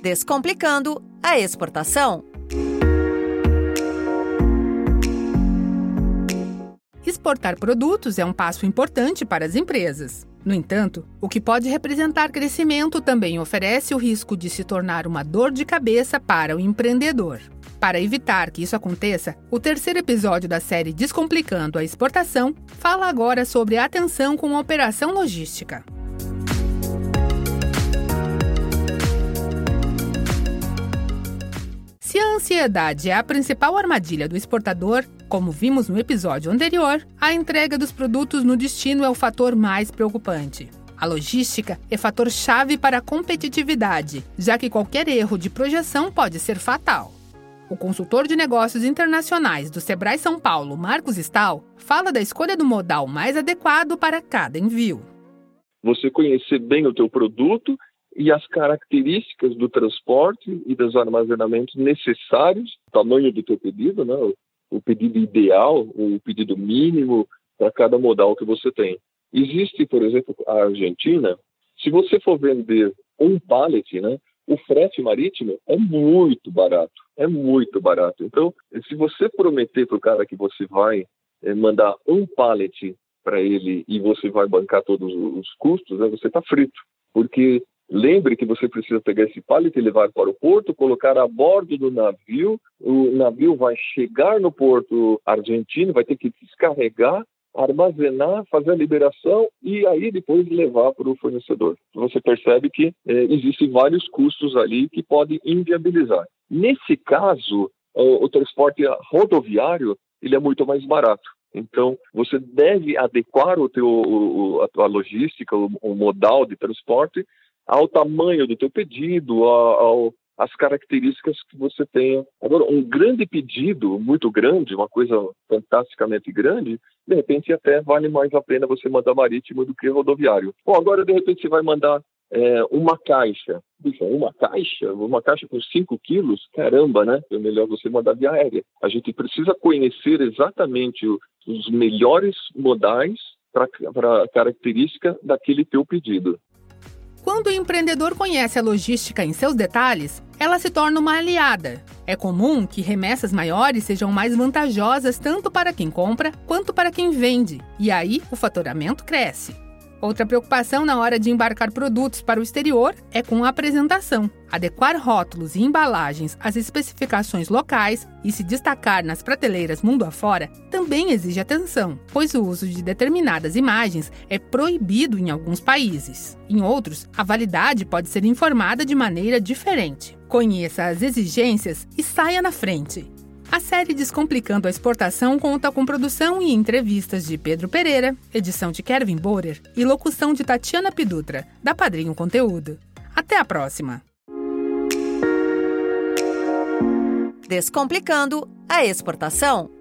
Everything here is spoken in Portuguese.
Descomplicando a exportação. Exportar produtos é um passo importante para as empresas. No entanto, o que pode representar crescimento também oferece o risco de se tornar uma dor de cabeça para o empreendedor. Para evitar que isso aconteça, o terceiro episódio da série Descomplicando a Exportação fala agora sobre atenção com a operação logística. Ansiedade é a principal armadilha do exportador, como vimos no episódio anterior, a entrega dos produtos no destino é o fator mais preocupante. A logística é fator chave para a competitividade, já que qualquer erro de projeção pode ser fatal. O consultor de negócios internacionais do Sebrae São Paulo, Marcos Stahl, fala da escolha do modal mais adequado para cada envio. Você conhecer bem o teu produto e as características do transporte e dos armazenamentos necessários, tamanho do teu pedido, né? o pedido ideal, o pedido mínimo para cada modal que você tem. Existe, por exemplo, a Argentina, se você for vender um pallet, né, o frete marítimo é muito barato, é muito barato. Então, se você prometer para o cara que você vai é, mandar um pallet para ele e você vai bancar todos os custos, né, você está frito. Porque lembre que você precisa pegar esse pallet e levar para o porto, colocar a bordo do navio, o navio vai chegar no porto argentino, vai ter que descarregar armazenar, fazer a liberação e aí depois levar para o fornecedor. Você percebe que é, existem vários custos ali que podem inviabilizar. Nesse caso, o, o transporte rodoviário ele é muito mais barato. Então, você deve adequar o teu, o, a tua logística, o, o, modal de transporte ao tamanho do teu pedido, ao, ao as características que você tenha. Agora, um grande pedido, muito grande, uma coisa fantasticamente grande, de repente até vale mais a pena você mandar marítimo do que rodoviário. Bom, agora de repente você vai mandar é, uma caixa. Puxa, uma caixa? Uma caixa com 5 quilos? Caramba, né? É melhor você mandar via aérea. A gente precisa conhecer exatamente os melhores modais para a característica daquele teu pedido. Quando o empreendedor conhece a logística em seus detalhes, ela se torna uma aliada. É comum que remessas maiores sejam mais vantajosas tanto para quem compra quanto para quem vende, e aí o faturamento cresce. Outra preocupação na hora de embarcar produtos para o exterior é com a apresentação. Adequar rótulos e embalagens às especificações locais e se destacar nas prateleiras mundo afora também exige atenção, pois o uso de determinadas imagens é proibido em alguns países. Em outros, a validade pode ser informada de maneira diferente. Conheça as exigências e saia na frente. A série Descomplicando a Exportação conta com produção e entrevistas de Pedro Pereira, edição de Kevin Borer e locução de Tatiana Pidutra, da Padrinho Conteúdo. Até a próxima! Descomplicando a Exportação.